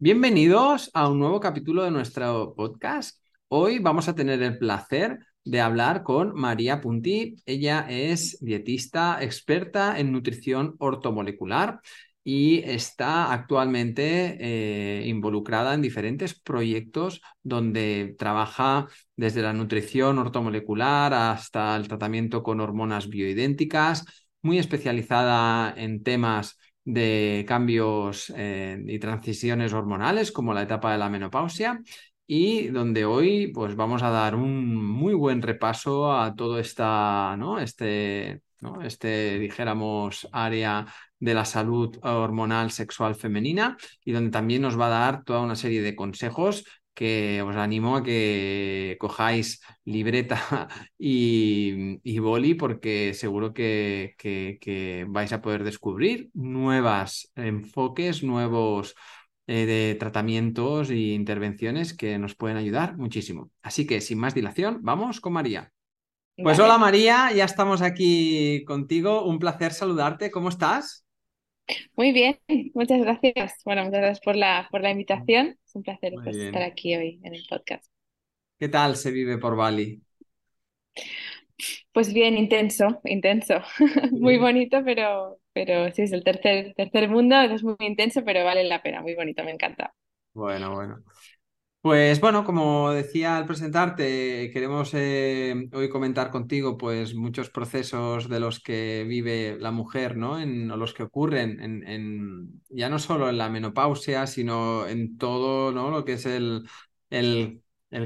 Bienvenidos a un nuevo capítulo de nuestro podcast. Hoy vamos a tener el placer de hablar con María Puntí. Ella es dietista experta en nutrición ortomolecular y está actualmente eh, involucrada en diferentes proyectos donde trabaja desde la nutrición ortomolecular hasta el tratamiento con hormonas bioidénticas, muy especializada en temas de cambios eh, y transiciones hormonales como la etapa de la menopausia y donde hoy pues vamos a dar un muy buen repaso a todo esta, ¿no? este, ¿no? este, dijéramos, área de la salud hormonal sexual femenina y donde también nos va a dar toda una serie de consejos que os animo a que cojáis libreta y, boli porque seguro que, que, vais a poder descubrir nuevos enfoques, nuevos eh, de tratamientos e intervenciones que nos pueden ayudar muchísimo. Así que sin más dilación, vamos con María. Pues hola María, ya estamos aquí contigo. Un placer saludarte. ¿Cómo estás? Muy bien, muchas gracias. Bueno, muchas gracias por la, por la invitación. Un placer pues, estar aquí hoy en el podcast. ¿Qué tal se vive por Bali? Pues bien, intenso, intenso. Muy bonito, pero, pero sí, es el tercer, tercer mundo, es muy intenso, pero vale la pena, muy bonito, me encanta. Bueno, bueno. Pues bueno, como decía al presentarte, queremos eh, hoy comentar contigo pues muchos procesos de los que vive la mujer, ¿no? En, o los que ocurren en, ya no solo en la menopausia, sino en todo, ¿no? Lo que es el, el,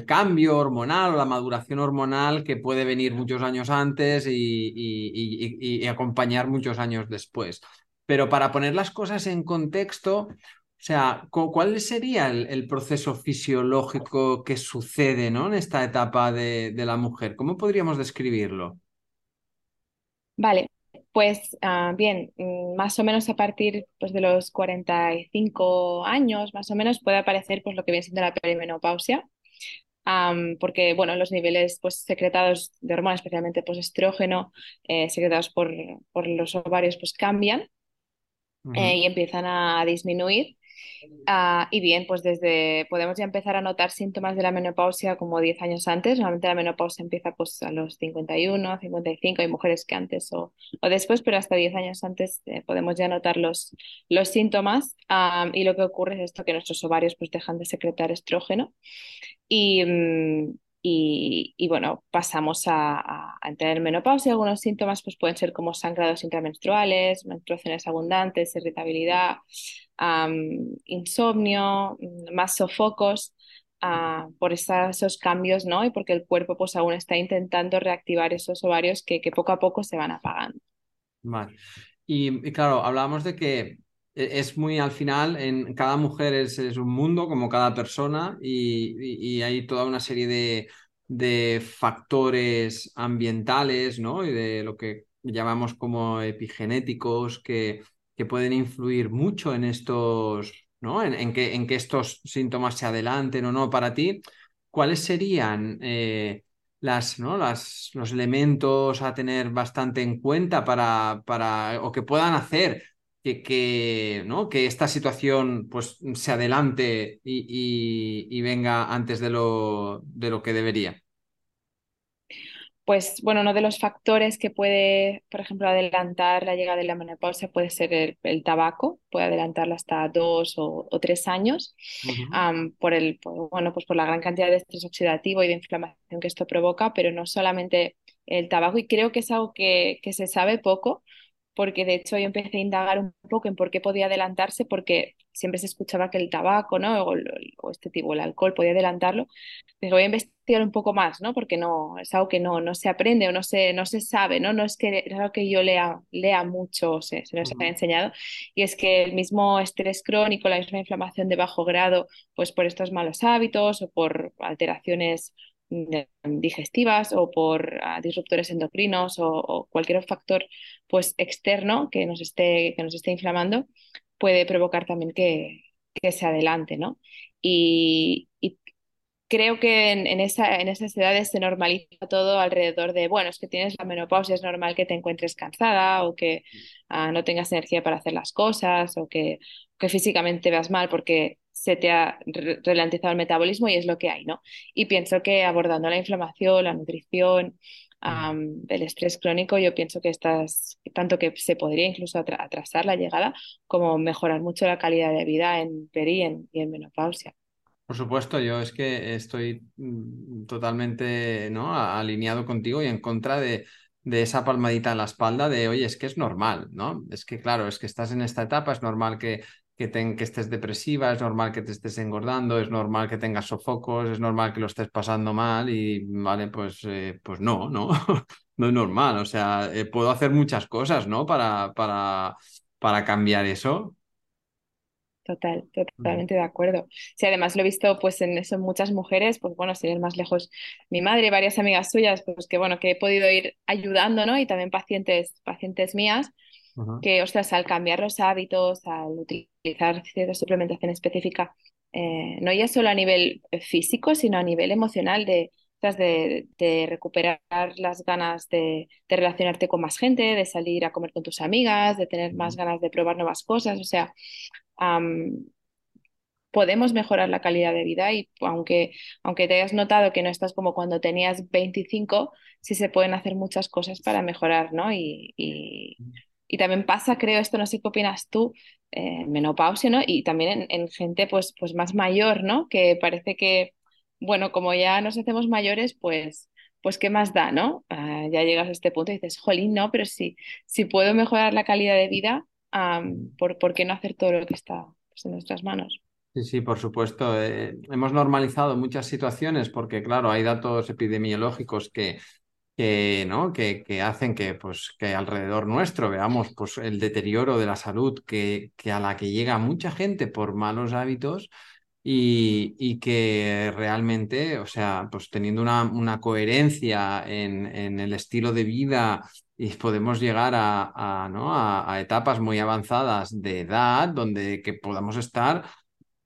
cambio hormonal o la maduración hormonal que puede venir muchos años antes y, y acompañar muchos años después. Pero para poner las cosas en contexto, o sea, ¿cuál sería el, proceso fisiológico que sucede ¿no? en esta etapa de, la mujer? ¿Cómo podríamos describirlo? Vale, pues ah, bien, mm, más o menos a partir pues, de los 45 años, más o menos, puede aparecer pues, lo que viene siendo la perimenopausia, porque bueno, los niveles pues, secretados de hormonas, especialmente pues, estrógeno, eh, secretados por, los ovarios, pues cambian eh, y empiezan a disminuir. Ah, y bien, pues desde podemos ya empezar a notar síntomas de la menopausia como 10 años antes. Normalmente la menopausia empieza pues a los 51, 55, hay mujeres que antes o, o después, pero hasta 10 años antes eh, podemos ya notar los, los síntomas. y lo que ocurre es esto, que nuestros ovarios pues dejan de secretar estrógeno. Y, mm, y, bueno, pasamos a, a, en menopausia. Algunos síntomas pues, pueden ser como sangrados intramenstruales, menstruaciones abundantes, irritabilidad, insomnio, mm, más sofocos. Ah, por esos cambios, ¿no? Y porque el cuerpo pues aún está intentando reactivar esos ovarios que, poco a poco se van apagando. Vale. Y, claro, hablábamos de que es muy al final, en cada mujer es, es un mundo como cada persona y, y, hay toda una serie de, de, factores ambientales, ¿no? Y de lo que llamamos como epigenéticos que, que pueden influir mucho en estos, ¿no? En, que, en que estos síntomas se adelanten o no para ti. ¿Cuáles serían eh, las, ¿no? las, los elementos a tener bastante en cuenta para, para o que puedan hacer que, que, ¿no? que esta situación pues, se adelante y, y venga antes de lo, de lo que debería? pues bueno, uno de los factores que puede, por ejemplo, adelantar la llegada de la menopausia puede ser el, tabaco, puede adelantarla hasta dos o, tres años, por el, bueno, pues por la gran cantidad de estrés oxidativo y de inflamación que esto provoca, pero no solamente el tabaco, y creo que es algo que, que se sabe poco, porque de hecho yo empecé a indagar un poco en por qué podía adelantarse, porque siempre se escuchaba que el tabaco, ¿no? O, este tipo, el alcohol podía adelantarlo. Pero voy a investigar un poco más, ¿no? Porque no, es algo que no, no se aprende o no se, no se sabe, ¿no? No es que es algo que yo lea, lea mucho o se, se nos haya enseñado. Y es que el mismo estrés crónico, la misma inflamación de bajo grado, pues por estos malos hábitos o por alteraciones digestivas o por ah, disruptores endocrinos o, cualquier factor pues externo que nos esté, que nos esté inflamando puede provocar también que, que se adelante, ¿no? Y, creo que en, esa, en esas edades se normaliza todo alrededor de, bueno, es que tienes la menopausia, es normal que te encuentres cansada o que ah, no tengas energía para hacer las cosas o que, que físicamente veas mal porque se te ha ralentizado el metabolismo y es lo que hay, ¿no? Y pienso que abordando la inflamación, la nutrición, el estrés crónico, yo pienso que estás, tanto que se podría incluso atrasar la llegada, como mejorar mucho la calidad de vida en peri y en, menopausia. Por supuesto, yo es que estoy mm, totalmente ¿no? alineado contigo y en contra de, de esa palmadita en la espalda de, oye, es que es normal, ¿no? Es que, claro, es que estás en esta etapa, es normal que que, que estés depresiva, es normal que te estés engordando, es normal que tengas sofocos, es normal que lo estés pasando mal y, vale, pues, eh, pues no, ¿no? no es normal, o sea, eh, puedo hacer muchas cosas, ¿no? Para, para, para cambiar eso. Total, totalmente de acuerdo. Sí, además lo he visto pues en eso muchas mujeres, pues bueno, sin ir más lejos, mi madre y varias amigas suyas, pues que bueno, que he podido ir ayudando, ¿no? Y también pacientes, pacientes mías, que, ostras, al cambiar los hábitos, al utilizar cierta suplementación específica, eh, no ya solo a nivel físico, sino a nivel emocional de, de, de recuperar las ganas de, de, relacionarte con más gente, de salir a comer con tus amigas, de tener más ganas de probar nuevas cosas. O sea, podemos mejorar la calidad de vida y aunque, aunque te hayas notado que no estás como cuando tenías 25, sí se pueden hacer muchas cosas para mejorar, ¿no? Y, y, y también pasa, creo, esto no sé qué opinas tú, eh, menopausia, ¿no? Y también en, gente pues, pues más mayor, ¿no? Que parece que, bueno, como ya nos hacemos mayores, pues, pues ¿qué más da, ¿no? Ah, ya llegas a este punto y dices, jolín, no, pero si, puedo mejorar la calidad de vida, ¿por, ¿por, qué no hacer todo lo que está pues, en nuestras manos? Sí, sí, por supuesto. Eh, hemos normalizado muchas situaciones porque, claro, hay datos epidemiológicos que que, ¿no? que, que hacen que, pues, que alrededor nuestro veamos pues, el deterioro de la salud que, que a la que llega mucha gente por malos hábitos y, y, que realmente, o sea, pues teniendo una, una coherencia en, en, el estilo de vida y podemos llegar a, a, ¿no? a, a etapas muy avanzadas de edad donde que podamos estar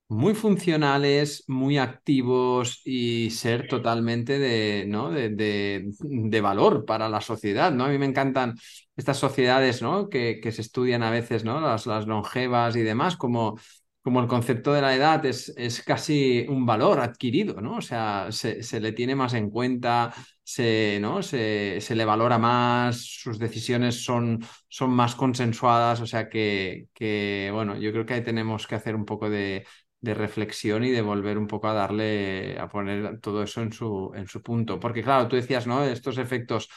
muy funcionales, muy activos y ser totalmente de, ¿no? de, de, valor para la sociedad. ¿no? A mí me encantan estas sociedades ¿no? que, que se estudian a veces, ¿no? las, las longevas y demás, como, como el concepto de la edad es, es casi un valor adquirido, ¿no? O sea, se, se le tiene más en cuenta, se, ¿no? se, se, le valora más, sus decisiones son, son más consensuadas, o sea que, que, bueno, yo creo que ahí tenemos que hacer un poco de, de reflexión y de volver un poco a darle, a poner todo eso en su, en su punto. Porque claro, tú decías, ¿no? Estos efectos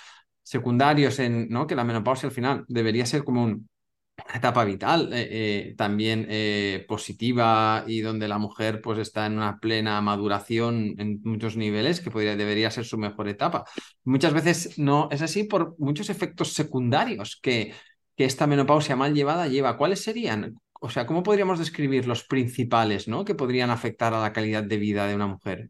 secundarios en, ¿no? Que la menopausia al final debería ser como una etapa vital, eh, eh, también eh, positiva y donde la mujer pues está en una plena maduración en muchos niveles, que podría, debería ser su mejor etapa. Muchas veces no es así por muchos efectos secundarios que, que esta menopausia mal llevada lleva. ¿Cuáles serían? O sea, ¿cómo podríamos describir los principales, ¿no? Que podrían afectar a la calidad de vida de una mujer.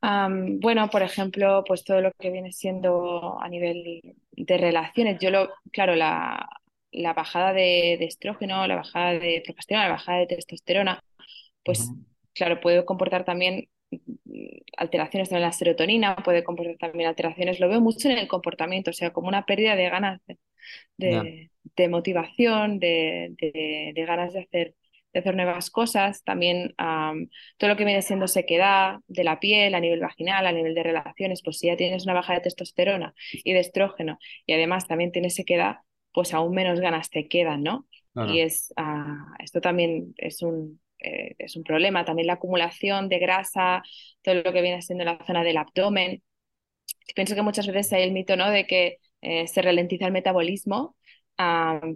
bueno, por ejemplo, pues todo lo que viene siendo a nivel de relaciones. Yo lo, claro, la, bajada de, estrógeno, la bajada de progesterona, la bajada de testosterona, pues claro, puede comportar también mm, alteraciones en la serotonina, puede comportar también alteraciones, lo veo mucho en el comportamiento, o sea, como una pérdida de ganas de, de motivación, de, de, ganas de hacer, de hacer nuevas cosas, también todo lo que viene siendo sequedad de la piel a nivel vaginal, a nivel de relaciones, pues si ya tienes una baja de testosterona y de estrógeno y además también tienes sequedad, pues aún menos ganas te quedan, ¿no? Y es, ah, esto también es un, eh, es un problema, también la acumulación de grasa, todo lo que viene siendo la zona del abdomen. Pienso que muchas veces hay el mito, ¿no? De que eh, se ralentiza el metabolismo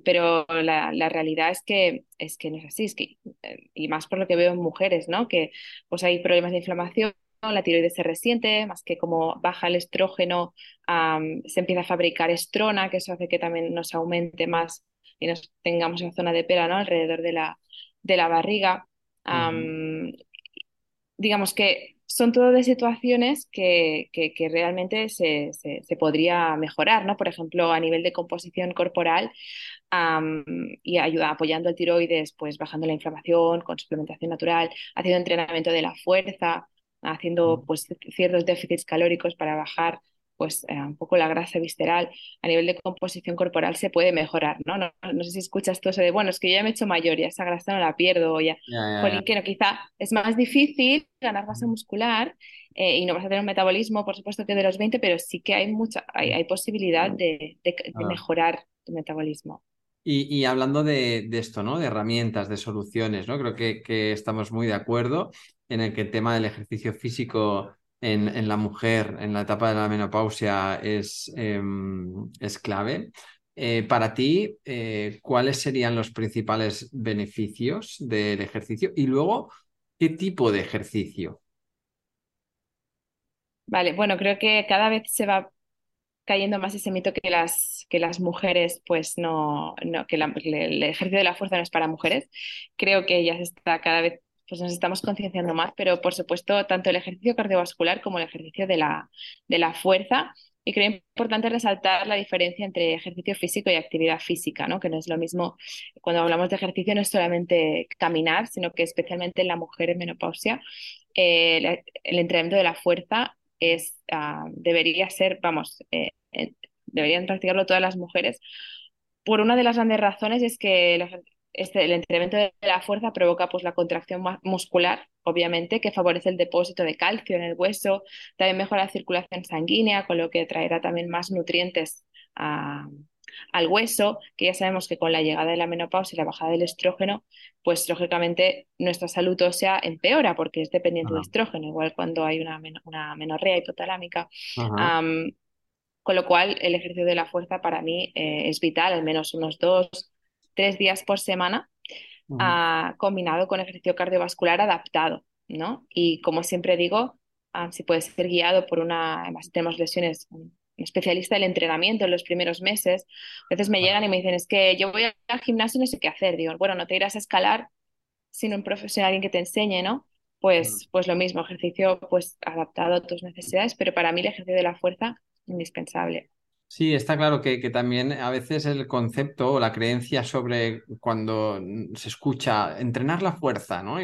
pero la, la, realidad es que, es que no es así, es que, eh, y más por lo que veo en mujeres, ¿no? Que pues hay problemas de inflamación, la tiroides se resiente, más que como baja el estrógeno, se empieza a fabricar estrona, que eso hace que también nos aumente más y nos tengamos en zona de pera, ¿no? Alrededor de la, de la barriga. Digamos que son todo de situaciones que, que, realmente se, se, podría mejorar, ¿no? Por ejemplo, a nivel de composición corporal y ayuda apoyando el tiroides, pues bajando la inflamación con suplementación natural, haciendo entrenamiento de la fuerza, haciendo pues ciertos déficits calóricos para bajar pues eh, un poco la grasa visceral a nivel de composición corporal se puede mejorar, ¿no? No, no sé si escuchas todo eso de, bueno, es que yo ya me he hecho mayor y esa grasa no la pierdo, o ya, que no, quizá es más difícil ganar masa muscular eh, y no vas a tener un metabolismo, por supuesto, que de los 20, pero sí que hay mucha, hay, hay posibilidad de, de, ah. mejorar tu metabolismo. Y, hablando de, de, esto, ¿no? De herramientas, de soluciones, ¿no? Creo que, que, estamos muy de acuerdo en el que el tema del ejercicio físico en, la mujer en la etapa de la menopausia es, em, es clave. Eh, para ti, eh, ¿cuáles serían los principales beneficios del ejercicio? Y luego, ¿qué tipo de ejercicio? Vale, bueno, creo que cada vez se va cayendo más ese mito que las, que las mujeres, pues no, no que el ejercicio de la fuerza no es para mujeres. Creo que ya se está cada vez pues nos estamos concienciando más, pero por supuesto tanto el ejercicio cardiovascular como el ejercicio de la, de la fuerza. Y creo importante resaltar la diferencia entre ejercicio físico y actividad física, ¿no? que no es lo mismo, cuando hablamos de ejercicio no es solamente caminar, sino que especialmente en la mujer en menopausia, el, entrenamiento de la fuerza es, ah, debería ser, vamos, eh, deberían practicarlo todas las mujeres. Por una de las grandes razones es que el, este, el entrenamiento de la fuerza provoca pues, la contracción muscular, obviamente, que favorece el depósito de calcio en el hueso, también mejora la circulación sanguínea, con lo que traerá también más nutrientes al hueso, que ya sabemos que con la llegada de la menopausia y la bajada del estrógeno, pues lógicamente nuestra salud ósea empeora porque es dependiente del estrógeno, igual cuando hay una, una menorrea hipotalámica. con lo cual, el ejercicio de la fuerza para mí eh, es vital, al menos unos dos, tres días por semana, ah, combinado con ejercicio cardiovascular adaptado, ¿no? Y como siempre digo, ah, si puede ser guiado por una, además tenemos lesiones, un especialista del entrenamiento en los primeros meses, a veces me llegan y me dicen, es que yo voy al gimnasio y no sé qué hacer, digo, bueno, no te irás a escalar sin un profesional, alguien que te enseñe, ¿no? Pues, pues lo mismo, ejercicio pues adaptado a tus necesidades, pero para mí el ejercicio de la fuerza, indispensable. Sí, está claro que, que, también a veces el concepto o la creencia sobre cuando se escucha entrenar la fuerza, ¿no?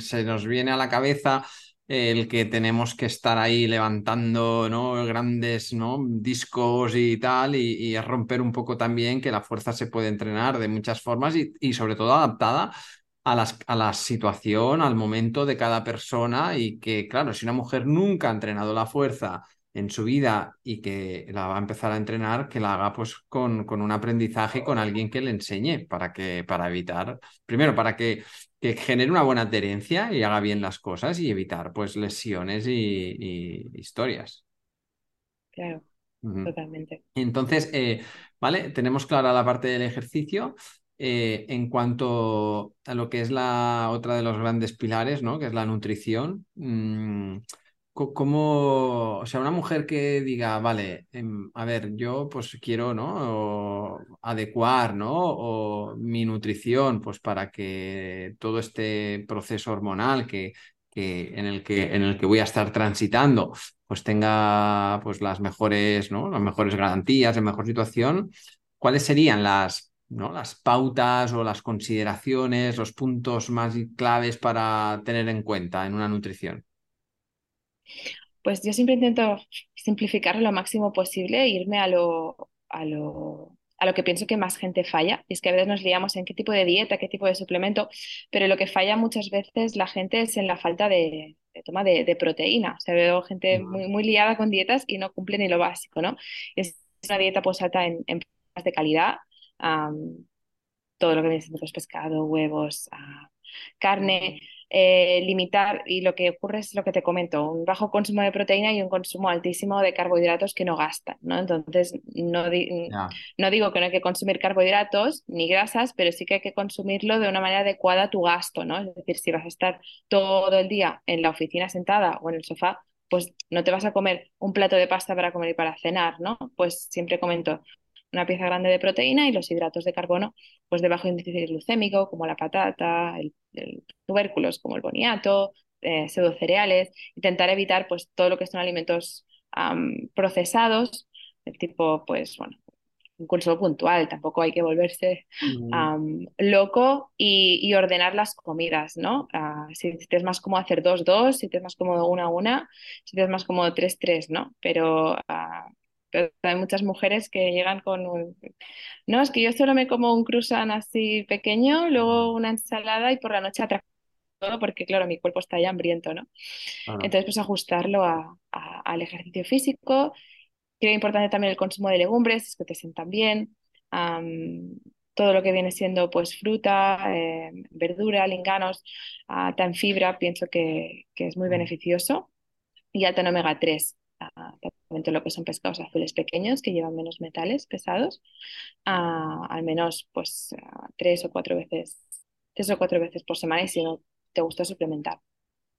se nos viene a la cabeza el que tenemos que estar ahí levantando ¿no? grandes ¿no? discos y tal, y, y, romper un poco también que la fuerza se puede entrenar de muchas formas y, y sobre todo adaptada a, las, a la situación, al momento de cada persona y que, claro, si una mujer nunca ha entrenado la fuerza, en su vida y que la va a empezar a entrenar, que la haga pues con, con un aprendizaje con alguien que le enseñe para que, para evitar, primero, para que, que genere una buena adherencia y haga bien las cosas y evitar pues lesiones y, historias. Claro, totalmente. Entonces, eh, vale, tenemos clara la parte del ejercicio. Eh, en cuanto a lo que es la otra de los grandes pilares, ¿no? Que es la nutrición. Mm, ¿Cómo, o sea, una mujer que diga, vale, em, a ver, yo pues quiero, ¿no? adecuar, ¿no? O mi nutrición, pues para que todo este proceso hormonal que, que, en, el que, en el que voy a estar transitando, pues tenga pues las mejores, ¿no? Las mejores garantías, la mejor situación. ¿Cuáles serían las, ¿no? las pautas o las consideraciones, los puntos más claves para tener en cuenta en una nutrición? Pues yo siempre intento simplificar lo máximo posible e irme a lo, a lo, a lo que pienso que más gente falla. Y es que a veces nos liamos en qué tipo de dieta, qué tipo de suplemento, pero lo que falla muchas veces la gente es en la falta de, toma de, proteína. O sea, veo gente muy, muy liada con dietas y no cumple ni lo básico, ¿no? Es una dieta pues alta en, en de calidad, todo lo que viene siendo pues, pescado, huevos, ah, carne. Eh, limitar, y lo que ocurre es lo que te comento, un bajo consumo de proteína y un consumo altísimo de carbohidratos que no gastan, ¿no? Entonces, no, no digo que no hay que consumir carbohidratos ni grasas, pero sí que hay que consumirlo de una manera adecuada a tu gasto, ¿no? Es decir, si vas a estar todo el día en la oficina sentada o en el sofá, pues no te vas a comer un plato de pasta para comer y para cenar, ¿no? Pues siempre comento, una pieza grande de proteína y los hidratos de carbono pues de bajo índice glucémico como la patata, el, tubérculos como el boniato, eh, cereales, intentar evitar pues todo lo que son alimentos procesados, del tipo pues bueno, un consumo puntual, tampoco hay que volverse loco y, ordenar las comidas, ¿no? Ah, si, te es más cómodo hacer dos, dos, si te es más cómodo una, una, si te es más cómodo tres, tres, ¿no? Pero, pero hay muchas mujeres que llegan con un... No, es que yo solo me como un croissant así pequeño, luego una ensalada y por la noche atraco todo porque, claro, mi cuerpo está ya hambriento, ¿no? Entonces, pues ajustarlo al ejercicio físico. Creo importante también el consumo de legumbres, es que te sientan bien. todo lo que viene siendo pues fruta, eh, verdura, linganos, uh, tan fibra, pienso que, que, es muy beneficioso. Y alta en omega 3, uh, lo que son pescados azules pequeños que llevan menos metales pesados, al menos pues tres o cuatro veces, tres o cuatro veces por semana y si no te gusta suplementar.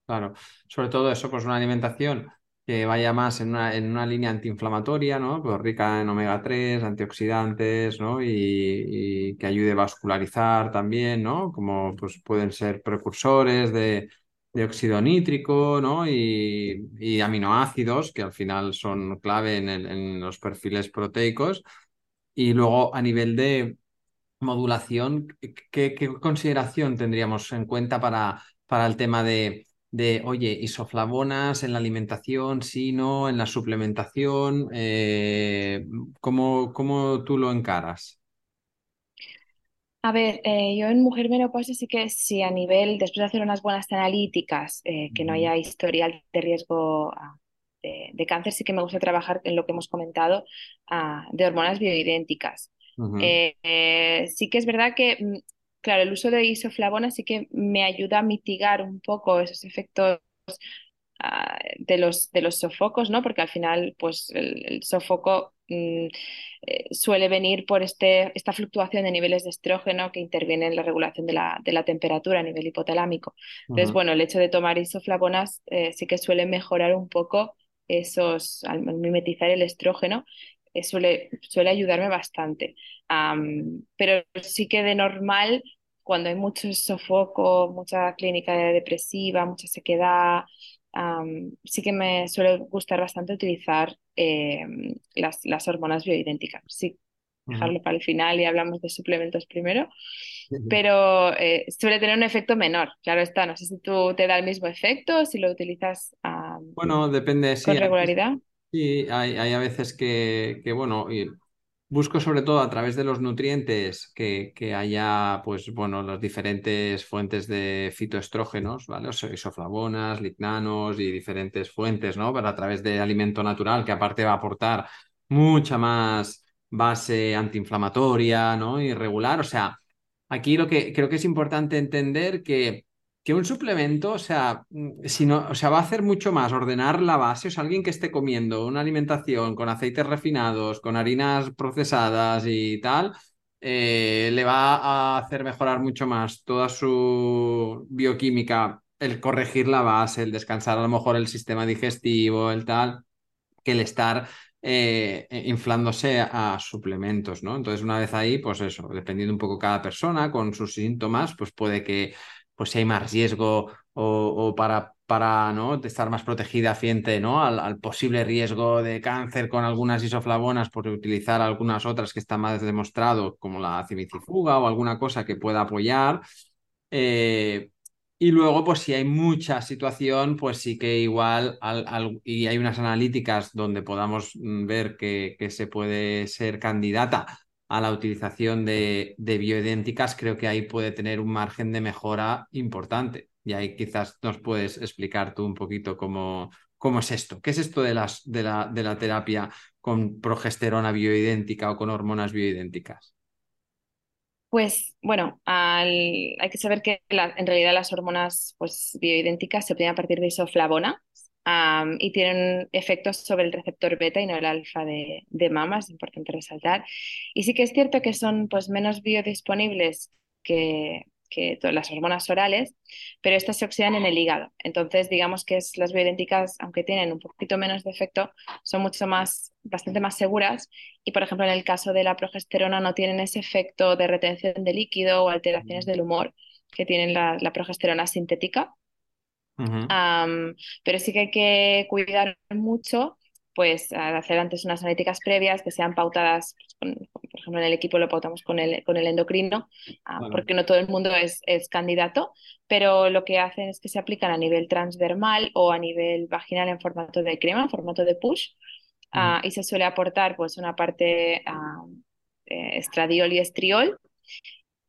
Claro, sobre todo eso, pues una alimentación que vaya más en una, en una línea antiinflamatoria, ¿no? Pues rica en omega 3, antioxidantes, ¿no? Y, que ayude a vascularizar también, ¿no? Como pues pueden ser precursores de, de óxido nítrico, ¿no? Y, aminoácidos, que al final son clave en, en los perfiles proteicos. Y luego a nivel de modulación, ¿qué, consideración tendríamos en cuenta para, para el tema de, de, oye, isoflavonas en la alimentación, sí, no, en la suplementación? Eh, ¿cómo, tú lo encaras? A ver, eh, yo en mujer menopausia sí que si a nivel, después de hacer unas buenas analíticas, eh, que no haya historial de riesgo ah, de, cáncer, sí que me gusta trabajar en lo que hemos comentado ah, de hormonas bioidénticas. Eh, sí que es verdad que, mm, claro, el uso de isoflavona sí que me ayuda a mitigar un poco esos efectos ah, de, los, de los sofocos, ¿no? Porque al final, pues el, sofoco mm, eh, suele venir por este, esta fluctuación de niveles de estrógeno que interviene en la regulación de la, de la temperatura a nivel hipotalámico. Entonces, bueno, el hecho de tomar isoflavonas eh, sí que suele mejorar un poco esos, al mimetizar el estrógeno eh, suele, suele ayudarme bastante. pero sí que de normal, cuando hay mucho sofoco, mucha clínica depresiva, mucha sequedad, sí que me suele gustar bastante utilizar em, las, las, hormonas bioidénticas. Sí, dejarlo para el final y hablamos de suplementos primero, pero eh, suele tener un efecto menor. Claro está, no sé si tú te da el mismo efecto, si lo utilizas bueno, depende, con regularidad. Sí, hay, hay a veces que, que bueno, busco sobre todo a través de los nutrientes que, haya, pues bueno, las diferentes fuentes de fitoestrógenos, ¿vale? O sea, isoflavonas, lignanos y diferentes fuentes, ¿no? Pero a través de alimento natural, que aparte va a aportar mucha más base antiinflamatoria, ¿no? Y regular. O sea, aquí lo que creo que es importante entender que que un suplemento, o sea, mm, si no, o sea, va a hacer mucho más ordenar la base, o sea, alguien que esté comiendo una alimentación con aceites refinados, con harinas procesadas y tal, eh, le va a hacer mejorar mucho más toda su bioquímica, el corregir la base, el descansar a lo mejor el sistema digestivo, el tal, que el estar eh, inflándose a, suplementos, ¿no? Entonces, una vez ahí, pues eso, dependiendo un poco cada persona con sus síntomas, pues puede que pues si hay más riesgo o, para, para ¿no? estar más protegida frente ¿no? Al, posible riesgo de cáncer con algunas isoflavonas por utilizar algunas otras que están más demostrado, como la cimicifuga o alguna cosa que pueda apoyar. Eh, y luego, pues si hay mucha situación, pues sí que igual, y hay unas analíticas donde podamos mm, ver que, que se puede ser candidata a la utilización de, bioidénticas, creo que ahí puede tener un margen de mejora importante. Y ahí quizás nos puedes explicar tú un poquito cómo, cómo es esto. ¿Qué es esto de, las, de, la, de la terapia con progesterona bioidéntica o con hormonas bioidénticas? Pues bueno, hay que saber que en realidad las hormonas pues, bioidénticas se obtienen a partir de isoflavona, y tienen efectos sobre el receptor beta y no el alfa de, de, mama, es importante resaltar. Y sí que es cierto que son pues, menos biodisponibles que, que todas las hormonas orales, pero estas se oxidan en el hígado. Entonces, digamos que es, las bioidénticas, aunque tienen un poquito menos de efecto, son mucho más, bastante más seguras. Y, por ejemplo, en el caso de la progesterona no tienen ese efecto de retención de líquido o alteraciones del humor que tienen la, la progesterona sintética pero sí que hay que cuidar mucho, pues, hacer antes unas analíticas previas que sean pautadas pues, por ejemplo, en el equipo lo pautamos con el, con el endocrino, ah, porque no todo el mundo es, es, candidato, pero lo que hacen es que se aplican a nivel transdermal o a nivel vaginal en formato de crema, en formato de push, ah, y se suele aportar pues una parte eh, estradiol y estriol,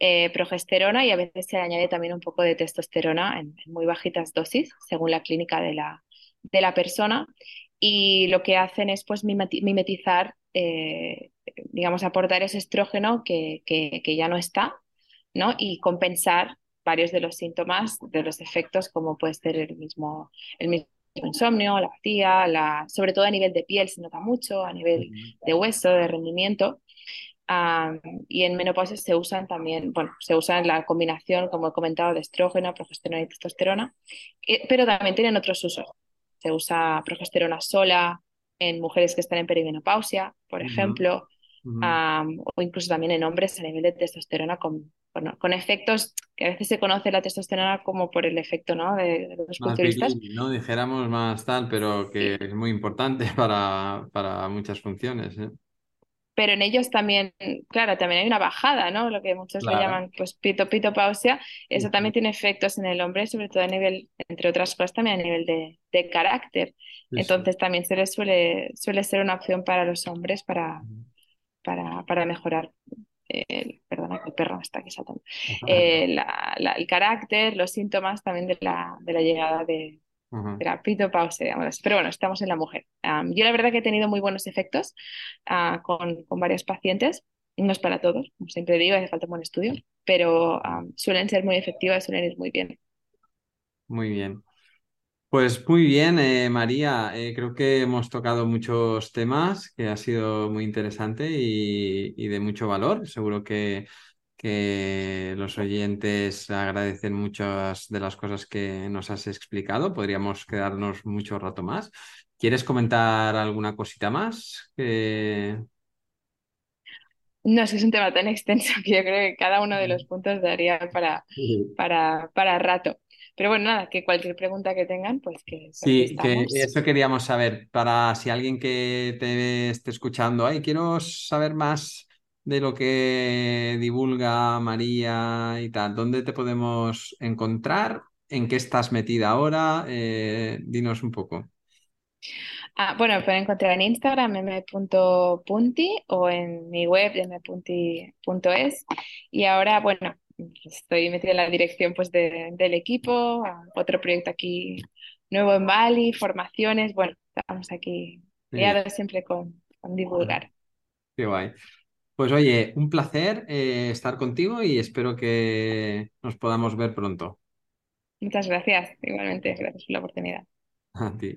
eh, progesterona y a veces se añade también un poco de testosterona en, muy bajitas dosis, según la clínica de la, de la persona. Y lo que hacen es pues mimetizar eh, digamos, aportar ese estrógeno que, que, ya no está, ¿no? Y compensar varios de los síntomas, de los efectos, como puede ser el mismo, el mismo insomnio, la apatía, la, sobre todo a nivel de piel se nota mucho, a nivel de hueso, de rendimiento. Y en menopausia se usan también, bueno, se usa la combinación, como he comentado, de estrógeno, progesterona y testosterona, eh, pero también tienen otros usos. Se usa progesterona sola, en mujeres que están en perimenopausia, por ejemplo, o incluso también en hombres a nivel de testosterona con, con efectos que a veces se conoce la testosterona como por el efecto ¿no? de, los culturistas. ¿no? Dijéramos más tal, pero que es muy importante para, para muchas funciones. ¿eh? Pero en ellos también, claro, también hay una bajada, ¿no? Lo que muchos le llaman pues pito pitopausia, eso también tiene efectos en el hombre, sobre todo a nivel, entre otras cosas, también a nivel de, de carácter. Entonces también se les suele, suele ser una opción para los hombres para, para, para mejorar. El, perdona que el perro está aquí saltando. Eh, la, el carácter, los síntomas también de la, de la llegada de, digamos. Pero bueno, estamos en la mujer. yo la verdad que he tenido muy buenos efectos ah, con, con, varios pacientes. No es para todos, como siempre digo, hace falta un buen estudio, pero suelen ser muy efectivas, suelen ir muy bien. Muy bien. Pues muy bien, eh, María. Eh, creo que hemos tocado muchos temas que ha sido muy interesante y, y de mucho valor. Seguro que que los oyentes agradecen muchas de las cosas que nos has explicado. Podríamos quedarnos mucho rato más. ¿Quieres comentar alguna cosita más? No, es que es un tema tan extenso que yo creo que cada uno de los puntos daría para, para, para rato. Pero bueno, nada, que cualquier pregunta que tengan, pues que... Sí, que eso queríamos saber, para si alguien que te esté escuchando, ay, quiero saber más de lo que divulga María y tal, ¿dónde te podemos encontrar? ¿En qué estás metida ahora? Eh, dinos un poco. Ah, bueno, me pueden encontrar en Instagram m.punti o en mi web m.punti.es y ahora, bueno, estoy metida en la dirección pues del equipo, otro proyecto aquí nuevo en Bali, formaciones, bueno, estamos aquí liados siempre con, con divulgar. Qué guay. Pues oye, un placer eh, estar contigo y espero que nos podamos ver pronto. Muchas gracias, igualmente, gracias por la oportunidad. A ti.